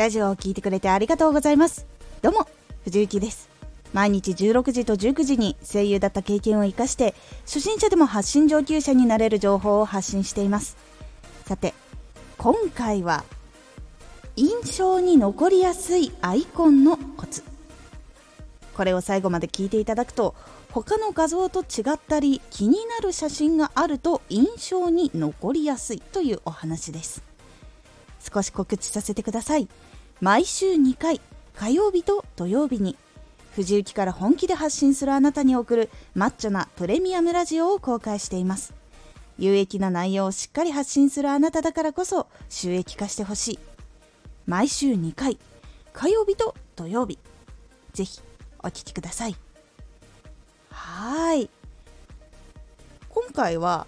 ラジオを聴いてくれてありがとうございます。どうも藤幸です。毎日16時と19時に声優だった経験を生かして初心者でも発信上級者になれる情報を発信しています。さて今回は印象に残りやすいアイコンのコツ。これを最後まで聞いていただくと他の画像と違ったり気になる写真があると印象に残りやすいというお話です。少し告知させてください。毎週2回火曜日と土曜日に藤雪から本気で発信するあなたに送るマッチョなプレミアムラジオを公開しています。有益な内容をしっかり発信するあなただからこそ収益化してほしい。毎週2回火曜日と土曜日。ぜひお聴きください。はい。今回は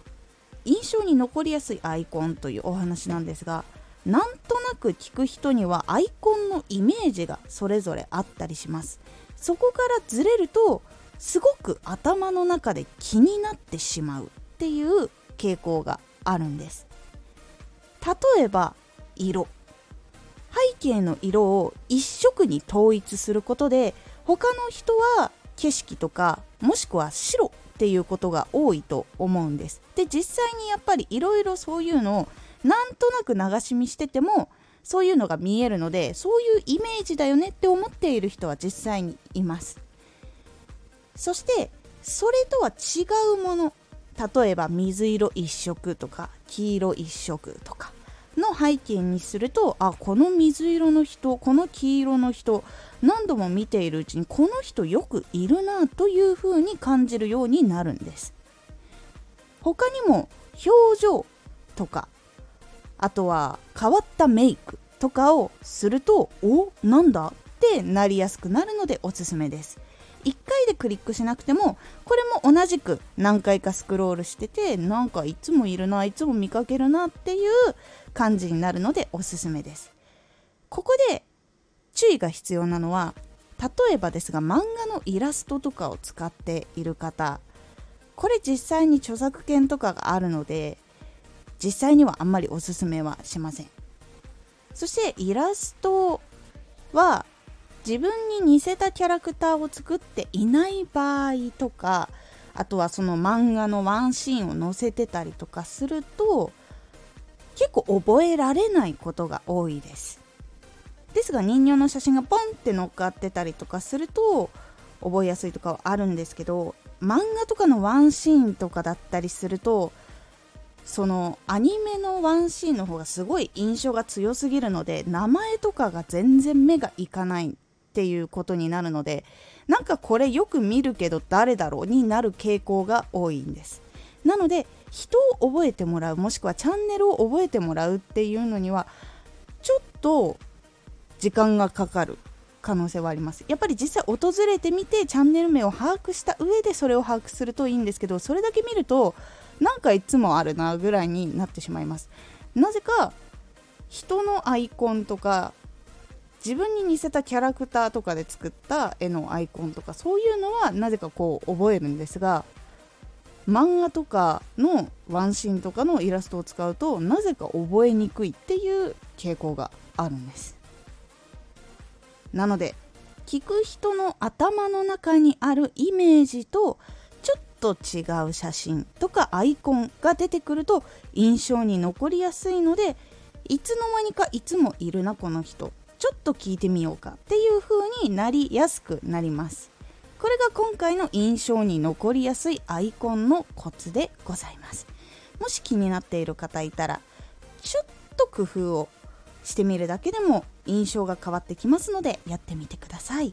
印象に残りやすいアイコンというお話なんですがなんとなく聞く人にはアイコンのイメージがそれぞれあったりします。そこからずれるとすごく頭の中で気になってしまうっていう傾向があるんです。例えば色。背景の色を一色に統一することで他の人は景色とかもしくは白っていうことが多いと思うんです。で実際にやっぱりいろいろそういうのをなんとなく流し見しててもそういうのが見えるのでそういうイメージだよねって思っている人は実際にいます。そしてそれとは違うもの例えば水色一色とか黄色一色とかの背景にするとあこの水色の人この黄色の人何度も見ているうちにこの人よくいるなというふうに感じるようになるんです。他にも表情とかあとは変わったメイクとかをするとおなんだ？ってなりやすくなるのでおすすめです。1回でクリックしなくてもこれも同じく何回かスクロールしててなんかいつもいるないつも見かけるなっていう感じになるのでおすすめです。ここで注意が必要なのは例えばですが漫画のイラストとかを使っている方。これ実際に著作権とかがあるので実際にはあんまりおすすめはしません。そしてイラストは自分に似せたキャラクターを作っていない場合とかあとはその漫画のワンシーンを載せてたりとかすると結構覚えられないことが多いです。ですが人形の写真がポンって乗っかってたりとかすると覚えやすいとかはあるんですけど漫画とかのワンシーンとかだったりするとそのアニメのワンシーンの方がすごい印象が強すぎるので名前とかが全然目がいかないっていうことになるのでなんかこれよく見るけど誰だろうになる傾向が多いんです。なので人を覚えてもらうもしくはチャンネルを覚えてもらうっていうのにはちょっと時間がかかる可能性はあります。やっぱり実際訪れてみてチャンネル名を把握した上でそれを把握するといいんですけどそれだけ見るとなんかいつもあるなぐらいになってしまいます。なぜか人のアイコンとか自分に似せたキャラクターとかで作った絵のアイコンとかそういうのはなぜかこう覚えるんですが漫画とかのワンシーンとかのイラストを使うとなぜか覚えにくいっていう傾向があるんです。なので聞く人の頭の中にあるイメージとと違う写真とかアイコンが出てくると印象に残りやすいのでいつの間にかいつもいるなこの人。ちょっと聞いてみようかっていう風になりやすくなります。これが今回の印象に残りやすいアイコンのコツでございます。もし気になっている方いたらちょっと工夫をしてみるだけでも印象が変わってきますのでやってみてください。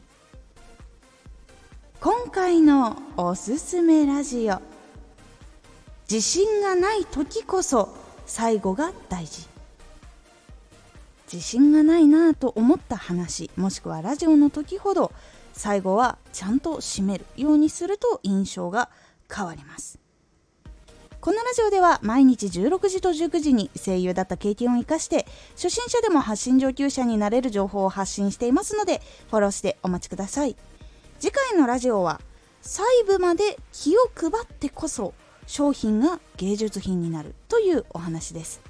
今回のおすすめラジオ。自信がない時こそ最後が大事。自信がないなぁと思った話もしくはラジオの時ほど最後はちゃんと締めるようにすると印象が変わります。このラジオでは毎日16時と19時に声優だった経験を生かして初心者でも発信上級者になれる情報を発信していますのでフォローしてお待ちください。次回のラジオは細部まで気を配ってこそ商品が芸術品になるというお話です。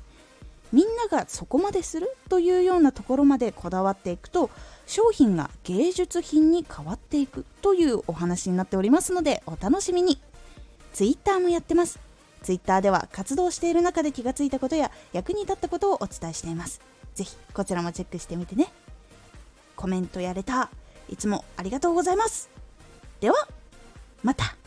みんながそこまでするというようなところまでこだわっていくと商品が芸術品に変わっていくというお話になっておりますのでお楽しみに。Twitter もやってます。Twitter では活動している中で気がついたことや役に立ったことをお伝えしています。ぜひこちらもチェックしてみてね。コメントやれたいつもありがとうございます。ではまた。